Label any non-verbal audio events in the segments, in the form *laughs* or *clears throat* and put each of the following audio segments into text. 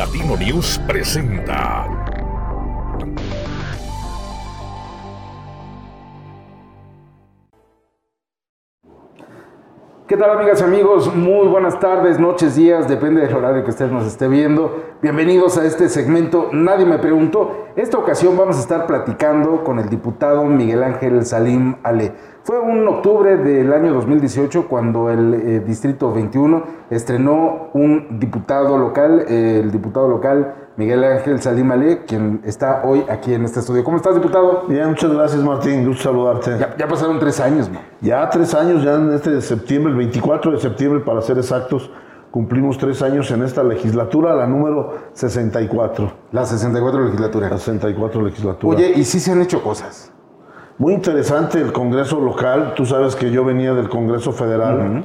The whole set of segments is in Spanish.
Latino News presenta. ¿Qué tal amigas y amigos? Muy buenas tardes, noches, días, depende del horario que usted nos esté viendo. Bienvenidos a este segmento Nadie me preguntó. Esta ocasión vamos a estar platicando con el diputado Miguel Ángel Salim Ale. Fue un octubre del año 2018 cuando el eh, Distrito 21 estrenó un diputado local, eh, el diputado local Miguel Ángel Salim Ale, quien está hoy aquí en este estudio. ¿Cómo estás, diputado? Bien, muchas gracias, Martín. Gusto saludarte. Ya, pasaron tres años, ¿no? Ya tres años, ya en este de septiembre, el 24 de septiembre, para ser exactos, cumplimos tres años en esta legislatura, la número 64. La 64 legislatura. La 64 legislatura. Oye, ¿y sí se han hecho cosas? Muy interesante el Congreso local. Tú sabes que yo venía del Congreso federal.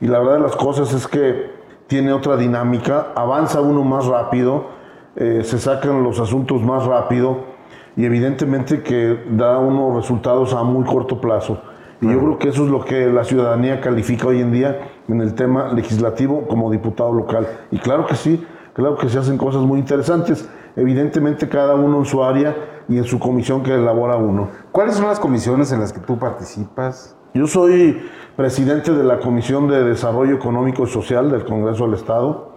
Y la verdad de las cosas es que tiene otra dinámica. Avanza uno más rápido eh, se sacan los asuntos más rápido y evidentemente que da unos resultados a muy corto plazo. Y yo creo que eso es lo que la ciudadanía califica hoy en día en el tema legislativo como diputado local. Y claro que sí, claro que se hacen cosas muy interesantes. Evidentemente cada uno en su área y en su comisión que elabora uno. ¿Cuáles son las comisiones en las que tú participas? Yo soy presidente de la Comisión de Desarrollo Económico y Social del Congreso del Estado.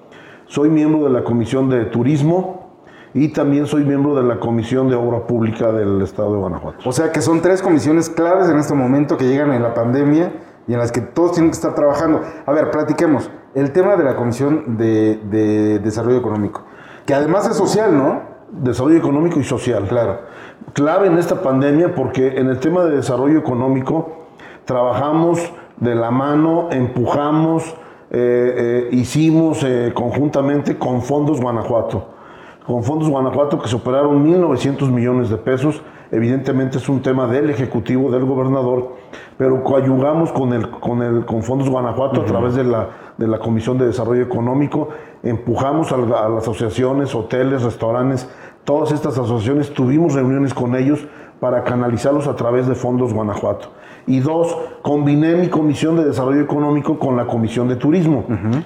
Soy miembro de la Comisión de Turismo y también soy miembro de la Comisión de Obra Pública del Estado de Guanajuato. O sea que son tres comisiones claves en este momento que llegan en la pandemia y en las que todos tienen que estar trabajando. A ver, platiquemos. El tema de la Comisión de, Desarrollo Económico, que además es social, ¿no? Desarrollo económico y social. Claro. Clave en esta pandemia porque en el tema de desarrollo económico trabajamos de la mano, empujamos, eh, eh, hicimos eh, conjuntamente con Fondos Guanajuato. Con Fondos Guanajuato que se operaron 1.900 millones de pesos. Evidentemente es un tema del Ejecutivo, del Gobernador, pero coayugamos con, el, con, el, con Fondos Guanajuato a través de la, de la Comisión de Desarrollo Económico. Empujamos a, a las asociaciones, hoteles, restaurantes, todas estas asociaciones, tuvimos reuniones con ellos para canalizarlos a través de Fondos Guanajuato. Y dos, combiné mi comisión de desarrollo económico con la comisión de turismo.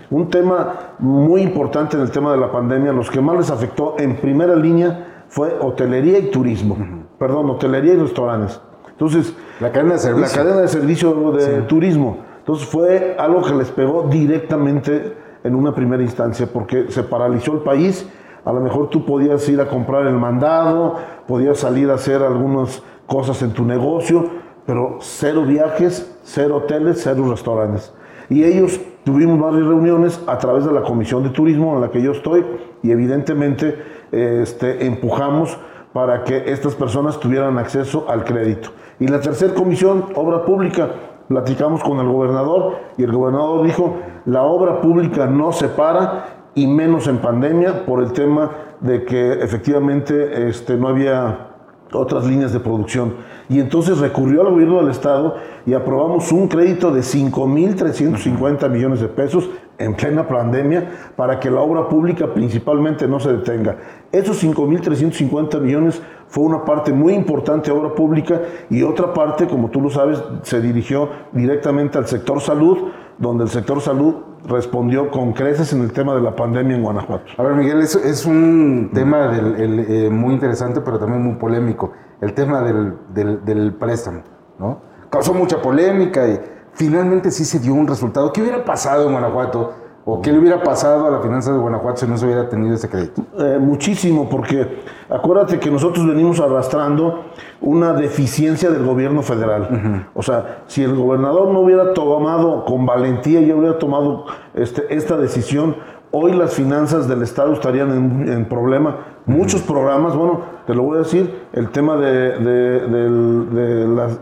Un tema muy importante en el tema de la pandemia, los que más les afectó en primera línea fue hotelería y turismo. Perdón, hotelería y restaurantes. Entonces, la cadena de servicio. La cadena de servicio de turismo. Entonces fue algo que les pegó directamente en una primera instancia porque se paralizó el país. A lo mejor tú podías ir a comprar el mandado, podías salir a hacer algunas cosas en tu negocio, pero cero viajes, cero hoteles, cero restaurantes. Y ellos tuvimos varias reuniones a través de la Comisión de Turismo en la que yo estoy y evidentemente este, empujamos para que estas personas tuvieran acceso al crédito. Y la tercera comisión, obra pública, platicamos con el gobernador y el gobernador dijo, la obra pública no se para y menos en pandemia por el tema de que efectivamente este, no había otras líneas de producción. Y entonces recurrió al gobierno del Estado y aprobamos un crédito de 5.350 millones de pesos en plena pandemia para que la obra pública principalmente no se detenga. Esos 5.350 millones fue una parte muy importante de obra pública y otra parte, como tú lo sabes, se dirigió directamente al sector salud, donde el sector salud respondió con creces en el tema de la pandemia en Guanajuato. A ver, Miguel, es, es un tema eh, muy interesante, pero también muy polémico. El tema del, del, del, préstamo, ¿no? Causó mucha polémica y finalmente sí se dio un resultado. ¿Qué hubiera pasado en Guanajuato ¿O qué le hubiera pasado a la finanza de Guanajuato si no se hubiera tenido ese crédito? Eh, muchísimo, porque acuérdate que nosotros venimos arrastrando una deficiencia del gobierno federal. O sea, si el gobernador no hubiera tomado con valentía y hubiera tomado este, esta decisión, hoy las finanzas del Estado estarían en, problema. Muchos programas, bueno, te lo voy a decir, el tema de,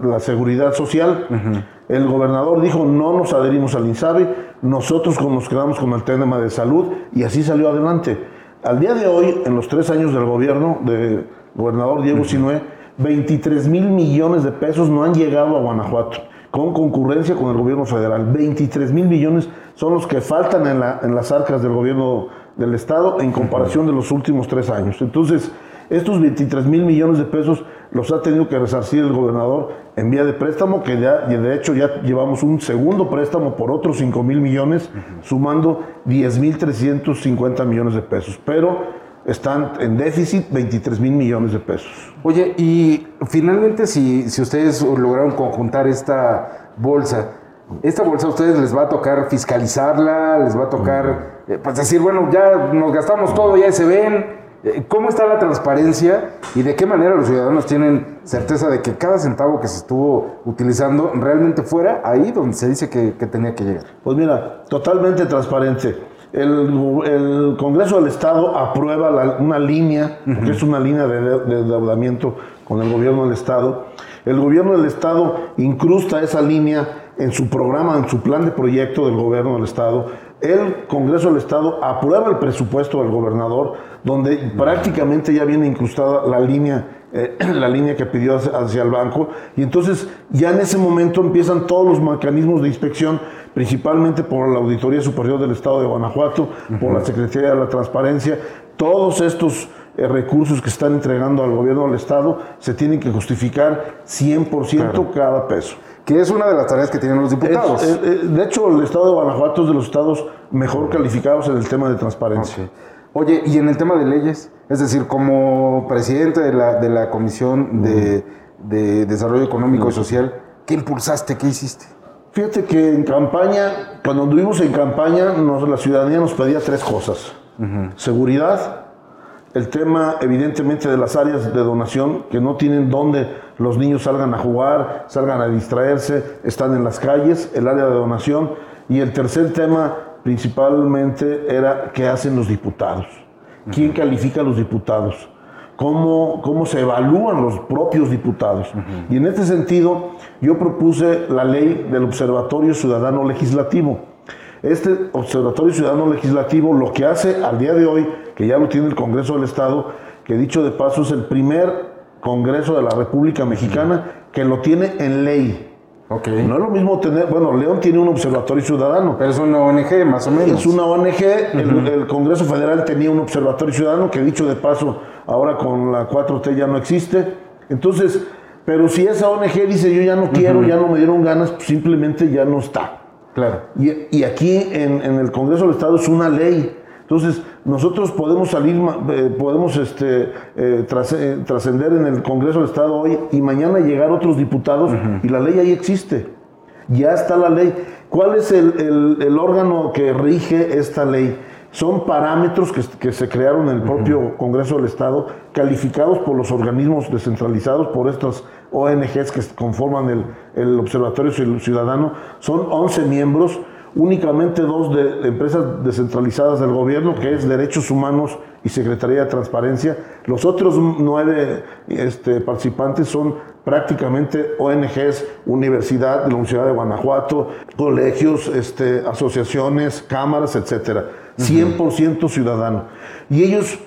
la, seguridad social. El gobernador dijo, no nos adherimos al INSABI, nosotros nos quedamos con el tema de salud y así salió adelante. Al día de hoy, en los tres años del gobierno del gobernador Diego Sinue, 23 mil millones de pesos no han llegado a Guanajuato, con concurrencia con el gobierno federal. 23 mil millones son los que faltan en, en las arcas del gobierno del Estado en comparación de los últimos tres años. Entonces, Estos 23 mil millones de pesos los ha tenido que resarcir el gobernador en vía de préstamo, que ya, de hecho ya llevamos un segundo préstamo por otros 5 mil millones, sumando 10 mil 350 millones de pesos. Pero están en déficit 23 mil millones de pesos. Oye, y finalmente si, si ustedes lograron conjuntar esta bolsa, esta bolsa a ustedes les va a tocar fiscalizarla, les va a tocar eh, pues decir, bueno, ya nos gastamos todo, ya se ven. Eh, ¿Cómo está la transparencia y de qué manera los ciudadanos tienen certeza de que cada centavo que se estuvo utilizando realmente fuera ahí donde se dice que, que tenía que llegar? Pues mira, totalmente transparente. El, Congreso del Estado aprueba una línea, que es una línea de, de endeudamiento con el gobierno del Estado. El gobierno del Estado incrusta esa línea en su programa, en su plan de proyecto del gobierno del Estado. El Congreso del Estado aprueba el presupuesto del gobernador, donde prácticamente ya viene incrustada la línea, eh, *clears throat* la línea que pidió hacia, el banco. Y entonces ya en ese momento empiezan todos los mecanismos de inspección, principalmente por la Auditoría Superior del Estado de Guanajuato, por la Secretaría de la Transparencia. Todos estos eh, recursos que están entregando al gobierno del Estado se tienen que justificar 100% cada peso que es una de las tareas que tienen los diputados. Eh, de hecho, el estado de Guanajuato es de los estados mejor calificados en el tema de transparencia. Oye, y en el tema de leyes, es decir, como presidente de la, de la Comisión de, Desarrollo Económico y Social, ¿qué impulsaste? ¿Qué hiciste? Fíjate que en campaña, cuando anduvimos en campaña, la ciudadanía nos pedía tres cosas. Seguridad, el tema evidentemente de las áreas de donación que no tienen dónde los niños salgan a jugar, salgan a distraerse, están en las calles, el área de donación. Y el tercer tema principalmente era qué hacen los diputados, quién califica a los diputados, cómo, cómo se evalúan los propios diputados. Y en este sentido yo propuse la ley del Observatorio Ciudadano Legislativo. Este Observatorio Ciudadano Legislativo lo que hace al día de hoy, que ya lo tiene el Congreso del Estado, que dicho de paso es el primer Congreso de la República Mexicana que lo tiene en ley. Okay. No es lo mismo tener, bueno, León tiene un observatorio ciudadano. Pero es una ONG, más o menos. Es una ONG, el, Congreso Federal tenía un observatorio ciudadano, que dicho de paso, ahora con la 4T ya no existe. Entonces, pero si esa ONG dice yo ya no quiero, ya no me dieron ganas, pues simplemente ya no está. Claro. Y, aquí en, en, el Congreso del Estado es una ley. Entonces, nosotros podemos salir, eh, podemos este, eh, eh, trascender en el Congreso del Estado hoy y mañana llegar otros diputados y la ley ahí existe. Ya está la ley. ¿Cuál es el, órgano que rige esta ley? Son parámetros que, se crearon en el propio Congreso del Estado, calificados por los organismos descentralizados, por estas ONGs que conforman el, el Observatorio Ciudadano. Son 11 miembros únicamente dos de, empresas descentralizadas del gobierno, que es Derechos Humanos y Secretaría de Transparencia. Los otros nueve este, participantes son prácticamente ONGs, universidad de la Universidad de Guanajuato, colegios, este, asociaciones, cámaras, etcétera. 100% ciudadano. Y ellos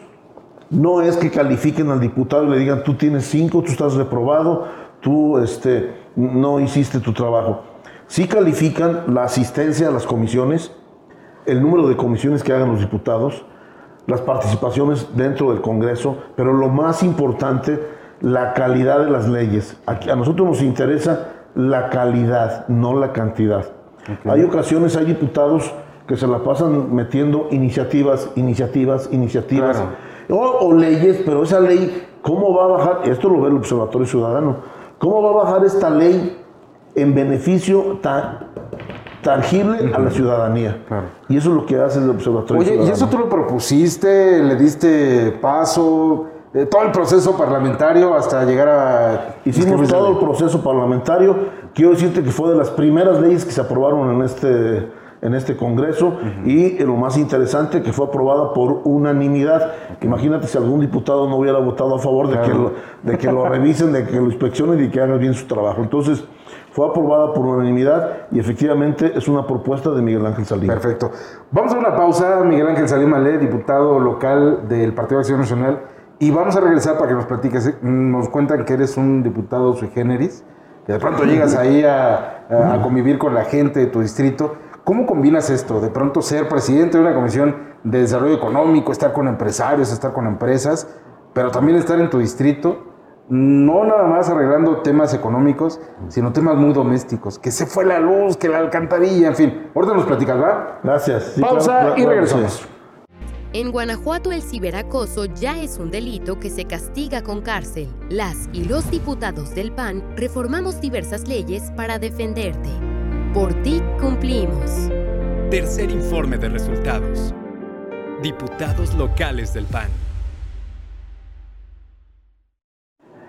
no es que califiquen al diputado y le digan, tú tienes cinco, tú estás reprobado, tú este, no hiciste tu trabajo Sí califican la asistencia a las comisiones, el número de comisiones que hagan los diputados, las participaciones dentro del Congreso, pero lo más importante, la calidad de las leyes. Aquí, a nosotros nos interesa la calidad, no la cantidad. Hay ocasiones, hay diputados que se la pasan metiendo iniciativas, iniciativas, iniciativas, o, o, leyes, pero esa ley, ¿cómo va a bajar? Esto lo ve el Observatorio Ciudadano. ¿Cómo va a bajar esta ley en beneficio tangible a la ciudadanía. Y eso es lo que hace el Observatorio. Oye, ¿y eso tú lo propusiste? ¿Le diste paso? Eh, todo el proceso parlamentario hasta llegar a... Hicimos todo el proceso parlamentario. Quiero decirte que fue de las primeras leyes que se aprobaron en este, en este Congreso y lo más interesante que fue aprobada por unanimidad. Imagínate si algún diputado no hubiera votado a favor de, que, lo, de que lo revisen, de que lo inspeccionen y que hagan bien su trabajo. Entonces, fue aprobada por unanimidad y efectivamente es una propuesta de Miguel Ángel Salim. Perfecto. Vamos a una pausa, Miguel Ángel Salim Ale, diputado local del Partido de Acción Nacional, y vamos a regresar para que nos platiques. Nos cuentan que eres un diputado sui generis, que de pronto llegas *laughs* ahí a, convivir con la gente de tu distrito. ¿Cómo combinas esto? De pronto ser presidente de una comisión de desarrollo económico, estar con empresarios, estar con empresas, pero también estar en tu distrito, no nada más arreglando temas económicos, sino temas muy domésticos, que se fue la luz, que la alcantarilla, en fin. Ahorita nos platicas, ¿va? Gracias. Sí, Pausa claro, y claro, regresamos. En Guanajuato el ciberacoso ya es un delito que se castiga con cárcel. Las y los diputados del PAN reformamos diversas leyes para defenderte. Por ti cumplimos. Tercer informe de resultados. Diputados locales del PAN.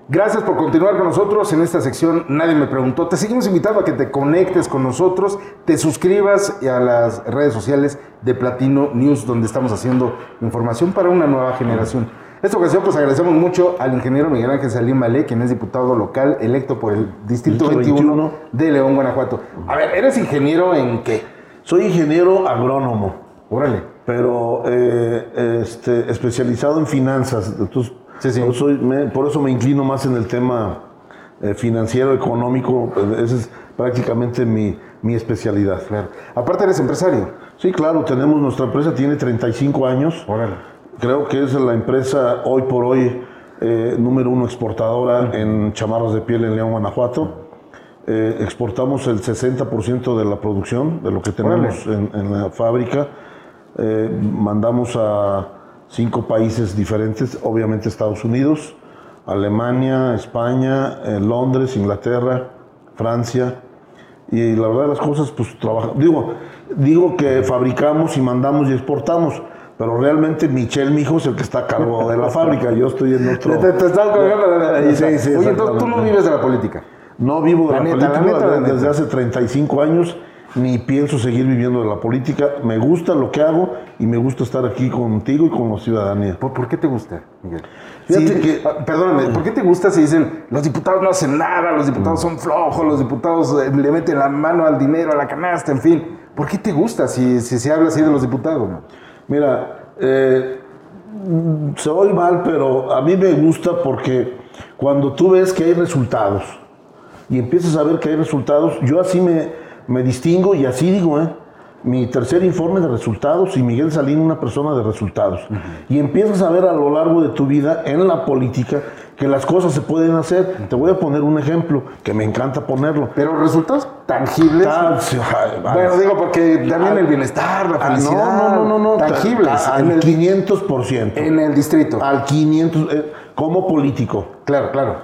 Gracias por continuar con nosotros en esta sección Nadie me preguntó. Te seguimos invitando a que te conectes con nosotros, te suscribas a las redes sociales de Platino News, donde estamos haciendo información para una nueva generación. En esta ocasión, pues agradecemos mucho al ingeniero Miguel Ángel Salim Malé, quien es diputado local electo por el Distrito Distrito 21, 21. de León, Guanajuato. A ver, ¿eres ingeniero en qué? Soy ingeniero agrónomo, Órale. pero eh, este, especializado en finanzas. Entonces, Sí, sí. Por, soy- me- por eso me inclino más en el tema eh, financiero, económico. eh, Esa es prácticamente mi, mi especialidad. Claro. Aparte, eres empresario. Sí, claro, tenemos nuestra empresa, tiene 35 años. Órale. Creo que es la empresa hoy por hoy eh, número uno exportadora en chamarras de piel en León, Guanajuato. Eh, exportamos el 60% de la producción, de lo que tenemos en, en la fábrica. Mandamos a cinco países diferentes, obviamente Estados Unidos, Alemania, España, eh, Londres, Inglaterra, Francia. Y la verdad las cosas, pues trabajamos. Digo, digo que fabricamos y mandamos y exportamos, pero realmente Michel, mi hijo, es el que está a cargo de la fábrica. Yo estoy en otro. Te, te la- la- Sí, sí, Oye, entonces tú no vives de la política. No vivo de La la, neta, la política neta, la desde hace 35 años, ni pienso seguir viviendo de la política. Me gusta lo que hago y me gusta estar aquí contigo y con la ciudadanía. ¿Por, por qué te gusta, Miguel? Fíjate Sí, que- ah, perdóname, ¿por qué te gusta si dicen los diputados no hacen nada, los diputados son flojos, los diputados eh, le meten la mano al dinero, a la canasta, en fin? ¿Por qué te gusta si, si se habla así de los diputados? Mira, eh, se oye mal, pero a mí me gusta porque cuando tú ves que hay resultados y empiezas a ver que hay resultados, yo así me, me distingo y así digo, ¿eh? Mi tercer informe de resultados y Miguel Salín una persona de resultados. Y empiezas a ver a lo largo de tu vida en la política que las cosas se pueden hacer. Te voy a poner un ejemplo que me encanta ponerlo. Pero resultados tangibles. Ay, bueno, digo, porque también el bienestar, la Ah, felicidad. no, no, no, no, Tangibles. ta- en, el, 500%. en el distrito. Al 500, eh, como político. Claro, claro.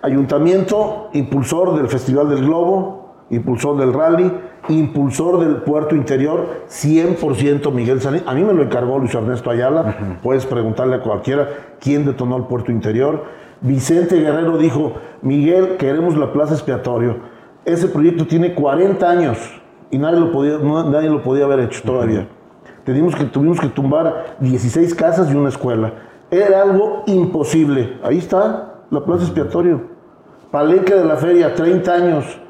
Ayuntamiento, impulsor del Festival del Globo, impulsor del rally, impulsor del puerto interior, 100% Miguel Salín. A mí me lo encargó Luis Ernesto Ayala, puedes preguntarle a cualquiera quién detonó el puerto interior. Vicente Guerrero dijo, Miguel, queremos la plaza expiatorio. Ese proyecto tiene 40 años y nadie lo podía, no- nadie lo podía haber hecho todavía. Tuvimos que, tuvimos que tumbar 16 casas y una escuela. Era algo imposible. Ahí está la plaza expiatorio. Palenque de la feria, 30 años.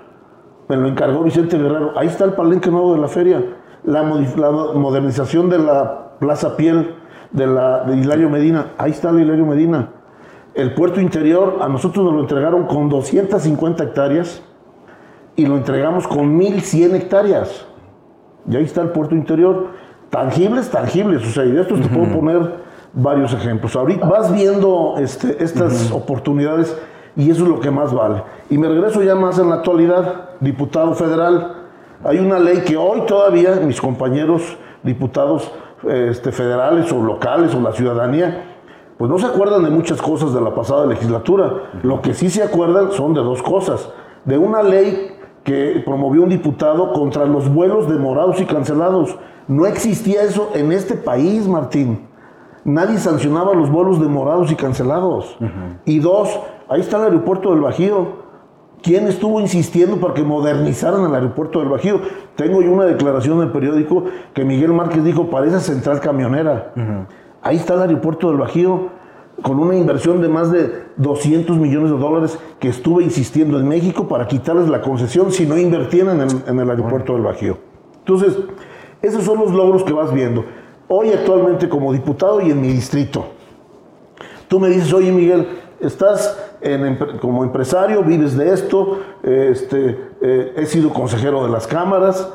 Me lo encargó Vicente Guerrero. Ahí está el palenque nuevo de la feria. La, la modernización de la Plaza Piel de, la, de Hilario Medina. Ahí está el Hilario Medina. El puerto interior, a nosotros nos lo entregaron con 250 hectáreas y lo entregamos con 1100 hectáreas. Y ahí está el puerto interior. Tangibles, tangibles. O sea, y de estos te puedo poner varios ejemplos. Ahorita vas viendo este, estas oportunidades y eso es lo que más vale. Y me regreso ya más en la actualidad, diputado federal. Hay una ley que hoy todavía mis compañeros diputados este, federales o locales o la ciudadanía, pues no se acuerdan de muchas cosas de la pasada legislatura. Lo que sí se acuerdan son de dos cosas. De una ley que promovió un diputado contra los vuelos demorados y cancelados. No existía eso en este país, Martín. Nadie sancionaba los vuelos demorados y cancelados. Y dos, ahí está el aeropuerto del Bajío. ¿Quién estuvo insistiendo para que modernizaran el aeropuerto del Bajío? Tengo yo una declaración en el periódico que Miguel Márquez dijo, parece central camionera. Ahí está el aeropuerto del Bajío, con una inversión de más de 200 millones de dólares que estuve insistiendo en México para quitarles la concesión si no invertían en el, en el aeropuerto del Bajío. Entonces, esos son los logros que vas viendo. Hoy actualmente como diputado y en mi distrito. Tú me dices, oye Miguel, estás en como empresario, vives de esto, este, eh, he sido consejero de las cámaras,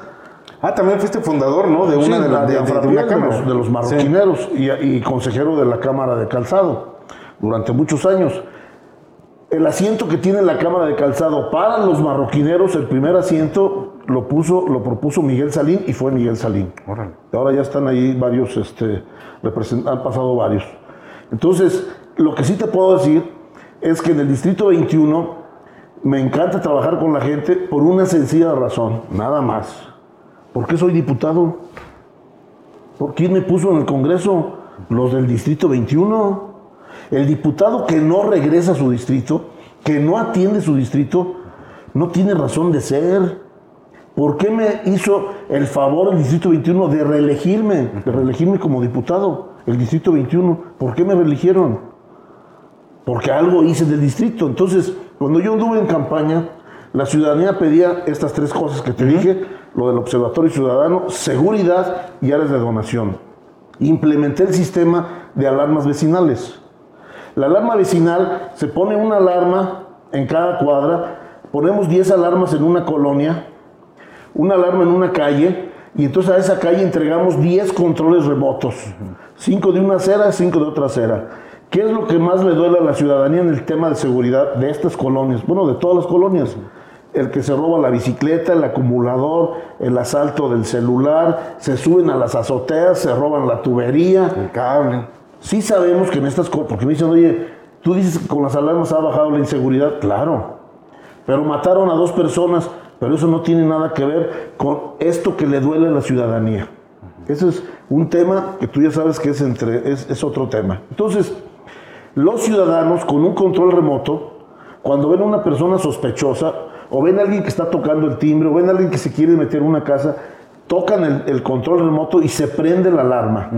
Ah, también fuiste fundador, ¿no? De una Sí, de, la- de- de- de Anfrapiel, una de cámara. los, de los marroquineros y, y consejero de la Cámara de Calzado. durante muchos años. El asiento que tiene la Cámara de Calzado para los marroquineros, el primer asiento lo puso, lo propuso Miguel Salín y fue Miguel Salín. Ahora ya están ahí varios, este, han pasado varios. Entonces, lo que sí te puedo decir es que en el Distrito 21 me encanta trabajar con la gente por una sencilla razón, nada más. ¿Por qué soy diputado? ¿Por quién me puso en el Congreso? Los del Distrito 21. El diputado que no regresa a su distrito, que no atiende su distrito, no tiene razón de ser. ¿Por qué me hizo el favor el Distrito 21 de reelegirme, de reelegirme como diputado? El Distrito 21, ¿por qué me reeligieron? Porque algo hice del distrito. Entonces, cuando yo anduve en campaña, la ciudadanía pedía estas tres cosas que te dije, lo del observatorio ciudadano, seguridad y áreas de donación. Implementé el sistema de alarmas vecinales. La alarma vecinal se pone una alarma en cada cuadra, ponemos 10 alarmas en una colonia, una alarma en una calle, y entonces a esa calle entregamos 10 controles remotos, 5 de una acera, 5 de otra acera. ¿Qué es lo que más le duele a la ciudadanía en el tema de seguridad de estas colonias? Bueno, de todas las colonias. El que se roba la bicicleta, el acumulador, el asalto del celular, se suben a las azoteas, se roban la tubería. El cable. Sí sabemos que en estas cosas, porque me dicen, oye, tú dices que con las alarmas ha bajado la inseguridad, claro, pero mataron a dos personas, pero eso no tiene nada que ver con esto que le duele a la ciudadanía. Ese es un tema que tú ya sabes que es, entre, es, es otro tema. Entonces, los ciudadanos con un control remoto, cuando ven a una persona sospechosa, o ven a alguien que está tocando el timbre, o ven a alguien que se quiere meter en una casa, tocan el, el control remoto y se prende la alarma.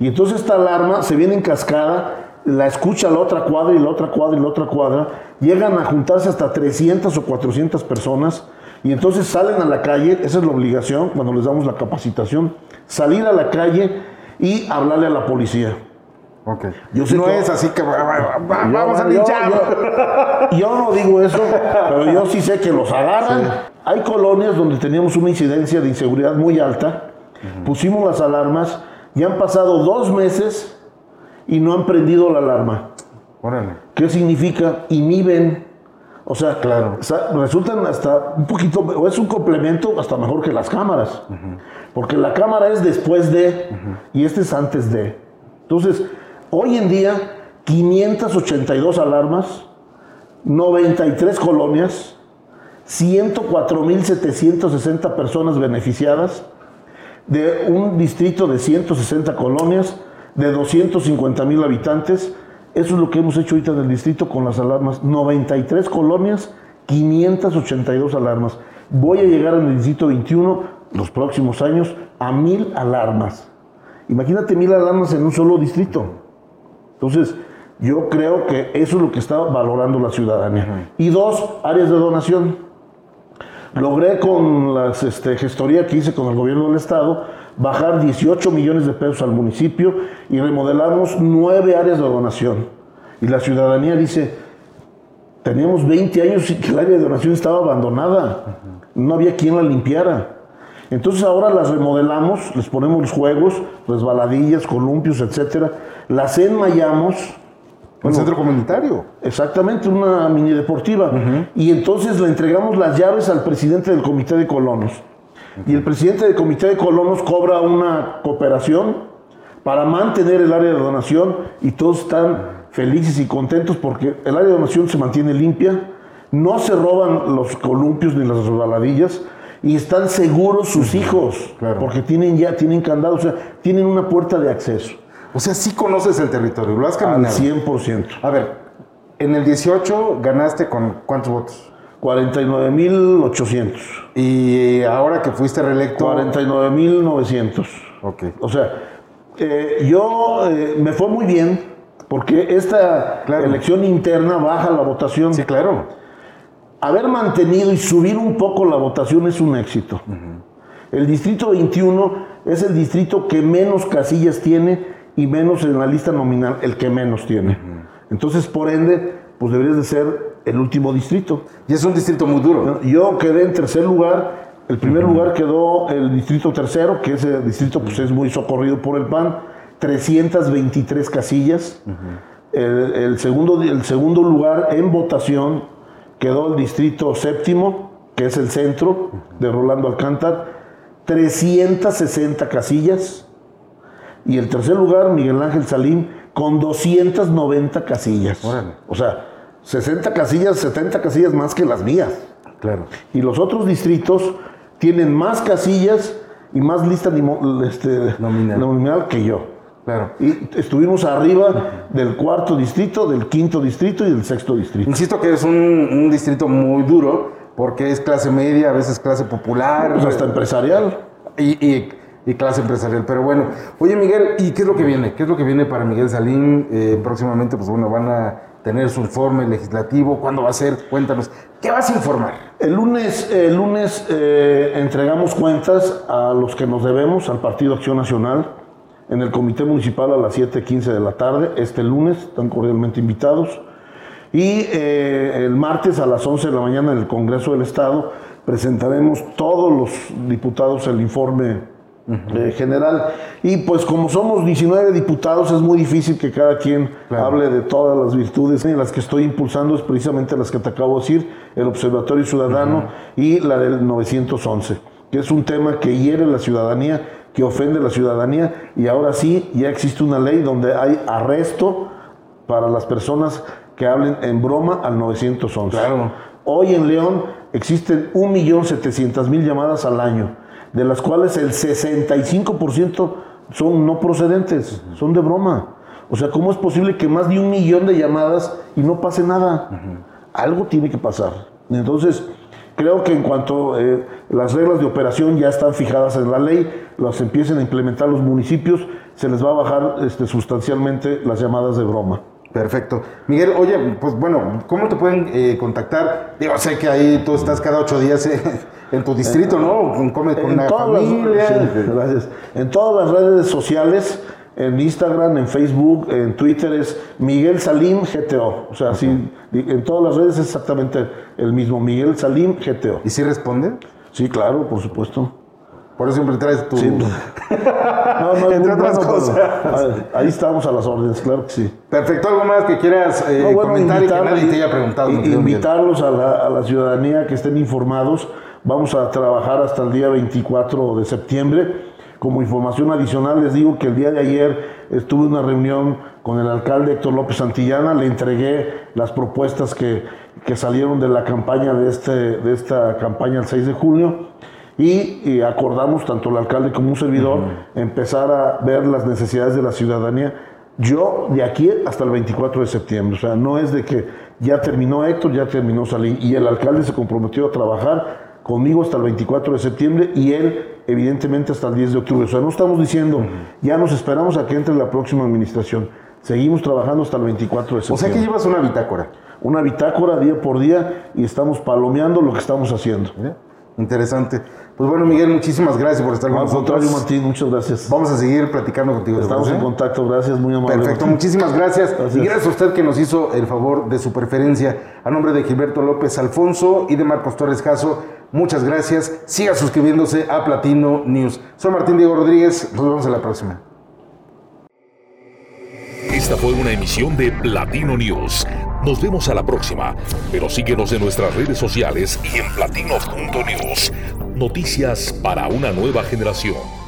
Y entonces esta alarma se viene en cascada, la escucha la otra cuadra y la otra cuadra y la otra cuadra, llegan a juntarse hasta 300 o 400 personas y entonces salen a la calle, esa es la obligación cuando les damos la capacitación, salir a la calle y hablarle a la policía. Ok. Yo sé no que- es así que Yo- vamos a linchar. Yo, *laughs* yo no digo eso, pero yo sí sé que los agarran. Hay colonias donde teníamos una incidencia de inseguridad muy alta. Pusimos las alarmas y han pasado dos meses y no han prendido la alarma. Órale. ¿Qué significa? Inhiben. O sea, Claro. resultan hasta un poquito, o es un complemento hasta mejor que las cámaras. Porque la cámara es después de y este es antes de. Entonces, hoy en día, 582 alarmas, 93 colonias, 104.760 personas beneficiadas, de un distrito de 160 colonias, de 250 mil habitantes. Eso es lo que hemos hecho ahorita en el distrito con las alarmas. 93 colonias, 582 alarmas. Voy a llegar en el distrito 21 los próximos años a mil alarmas. Imagínate mil alarmas en un solo distrito. Entonces, yo creo que eso es lo que está valorando la ciudadanía. Y dos, áreas de donación. Logré con la este, gestoría que hice con el gobierno del estado bajar 18 millones de pesos al municipio y remodelamos nueve áreas de donación. Y la ciudadanía dice, teníamos 20 años y que el área de donación estaba abandonada. No había quien la limpiara. Entonces ahora las remodelamos, les ponemos los juegos, resbaladillas, columpios, etcétera. Las enmayamos. Un Bueno, centro comunitario. Exactamente, una mini deportiva. Y entonces le entregamos las llaves al presidente del comité de colonos. Y el presidente del comité de colonos cobra una cooperación para mantener el área de donación y todos están felices y contentos porque el área de donación se mantiene limpia, no se roban los columpios ni las resbaladillas y están seguros sus hijos Claro. porque tienen ya tienen candado, o sea, tienen una puerta de acceso O sea, sí conoces el territorio, lo has al caminado. 100%. A ver, en el 18 ganaste con cuántos votos? 49.800. Y ahora que fuiste reelecto. 49.900. Ok. O sea, eh, yo eh, me fue muy bien porque esta Claro. elección interna baja la votación. Sí, claro. Haber mantenido y subir un poco la votación es un éxito. El distrito 21 es el distrito que menos casillas tiene y menos en la lista nominal, el que menos tiene. Entonces, por ende, pues deberías de ser el último distrito. Y es un distrito muy duro. Yo quedé en tercer lugar. El primer lugar quedó el distrito tercero, que ese distrito pues, es muy socorrido por el PAN. 323 casillas. El, segundo, el segundo lugar en votación quedó el distrito séptimo, que es el centro de Rolando Alcántar, 360 casillas. Y el tercer lugar, Miguel Ángel Salim, con 290 casillas. O sea, 60 casillas, 70 casillas más que las mías. Claro. Y los otros distritos tienen más casillas y más lista este, nominal. que yo. Claro. Y estuvimos arriba del cuarto distrito, del quinto distrito y del sexto distrito. Insisto que es un, distrito muy duro porque es clase media, a veces clase popular. Pues hasta empresarial. Y, clase empresarial. Pero bueno, oye Miguel, ¿y qué es lo que viene? ¿Qué es lo que viene para Miguel Salín? Eh, próximamente, pues bueno, van a tener su informe legislativo. ¿Cuándo va a ser? Cuéntanos. ¿Qué vas a informar? El lunes, el lunes eh, entregamos cuentas a los que nos debemos, al Partido Acción Nacional, en el Comité Municipal a las 7.15 de la tarde, este lunes, están cordialmente invitados. Y eh, el martes a las 11 de la mañana en el Congreso del Estado presentaremos todos los diputados el informe eh, general. Y pues como somos 19 diputados, es muy difícil que cada quien hable de todas las virtudes. Y las que estoy impulsando es precisamente las que te acabo de decir, el Observatorio Ciudadano y la del 911, que es un tema que hiere la ciudadanía, que ofende la ciudadanía, y ahora sí, ya existe una ley donde hay arresto para las personas que hablen en broma al 911. Hoy en León existen 1.700.000 llamadas al año de las cuales el 65% son no procedentes, son de broma. O sea, ¿cómo es posible que más de un millón de llamadas y no pase nada? Algo tiene que pasar. Entonces, creo que en cuanto eh, las reglas de operación ya están fijadas en la ley, las empiecen a implementar los municipios, se les va a bajar este, sustancialmente las llamadas de broma. Perfecto. Miguel, oye, pues bueno, ¿cómo te pueden eh, contactar? Digo, sé que ahí tú estás cada ocho días eh, en tu distrito, ¿no? Come con una familia. gracias. En todas las redes sociales, en Instagram, en Facebook, en Twitter es Miguel Salim GTO. O sea, así, en todas las redes es exactamente el mismo, Miguel Salim GTO. ¿Y si responde? Sí, claro, por supuesto. Por eso siempre traes tu. Sí. *laughs* no, no, Entre otras cosas. Ahí, estamos a las órdenes, claro que sí. Perfecto. ¿Algo más que quieras eh, comentar y que nadie te haya preguntado? Invitarlos a la, a la ciudadanía que estén informados Vamos a trabajar hasta el día 24 de septiembre. Como información adicional les digo que el día de ayer estuve en una reunión con el alcalde Héctor López Santillana, le entregué las propuestas que, salieron de la campaña de, este, de esta campaña el 6 de junio. Y, acordamos, tanto el alcalde como un servidor, empezar a ver las necesidades de la ciudadanía. Yo de aquí hasta el 24 de septiembre, o sea, no es de que ya terminó Héctor, ya terminó Salín, y el alcalde se comprometió a trabajar conmigo hasta el 24 de septiembre y él evidentemente hasta el 10 de octubre. O sea, no estamos diciendo, ya nos esperamos a que entre la próxima administración. Seguimos trabajando hasta el 24 de septiembre. O sea que llevas una bitácora. Una bitácora día por día y estamos palomeando lo que estamos haciendo. Interesante. Pues bueno, Miguel, muchísimas gracias por estar con nosotros. Martín, muchas gracias. Vamos a seguir platicando contigo. Estamos en contacto, gracias, muy amable. Perfecto, muchísimas gracias. Y gracias a usted que nos hizo el favor de su preferencia. A nombre de Gilberto López Alfonso y de Marcos Torres Caso, muchas gracias. Siga suscribiéndose a Platino News. Soy Martín Diego Rodríguez, nos vemos en la próxima. Esta fue una emisión de Platino News. Nos vemos a la próxima, pero síguenos en nuestras redes sociales y en platino.news. Noticias para una nueva generación.